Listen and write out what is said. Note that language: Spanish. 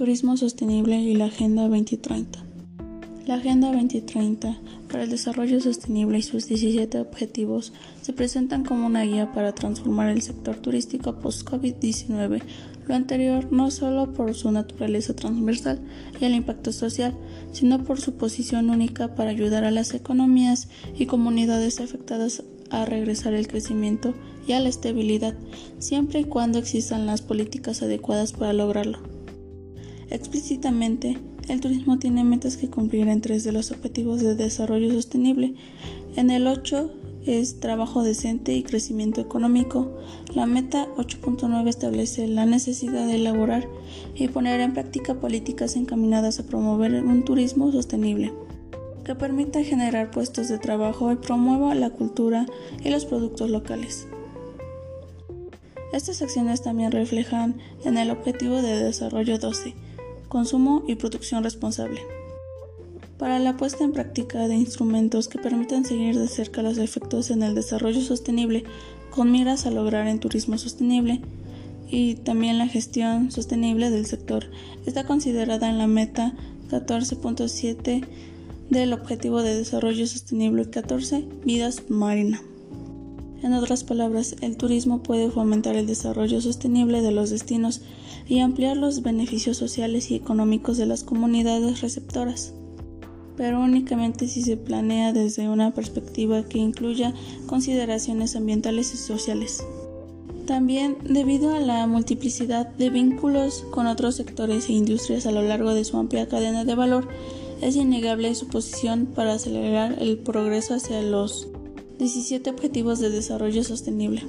Turismo Sostenible y la Agenda 2030. La Agenda 2030 para el Desarrollo Sostenible y sus 17 objetivos se presentan como una guía para transformar el sector turístico post-COVID-19, lo anterior no solo por su naturaleza transversal y el impacto social, sino por su posición única para ayudar a las economías y comunidades afectadas a regresar el crecimiento y a la estabilidad, siempre y cuando existan las políticas adecuadas para lograrlo. Explícitamente, el turismo tiene metas que cumplir en tres de los objetivos de desarrollo sostenible. En el 8 es trabajo decente y crecimiento económico. La meta 8.9 establece la necesidad de elaborar y poner en práctica políticas encaminadas a promover un turismo sostenible que permita generar puestos de trabajo y promueva la cultura y los productos locales. Estas acciones también reflejan en el objetivo de desarrollo 12, consumo y producción responsable. Para la puesta en práctica de instrumentos que permitan seguir de cerca los efectos en el desarrollo sostenible con miras a lograr en turismo sostenible y también la gestión sostenible del sector está considerada en la meta 14.7 del Objetivo de Desarrollo Sostenible 14, Vida Marina. En otras palabras, el turismo puede fomentar el desarrollo sostenible de los destinos y ampliar los beneficios sociales y económicos de las comunidades receptoras, pero únicamente si se planea desde una perspectiva que incluya consideraciones ambientales y sociales. También, debido a la multiplicidad de vínculos con otros sectores e industrias a lo largo de su amplia cadena de valor, es innegable su posición para acelerar el progreso hacia los 17 Objetivos de Desarrollo Sostenible.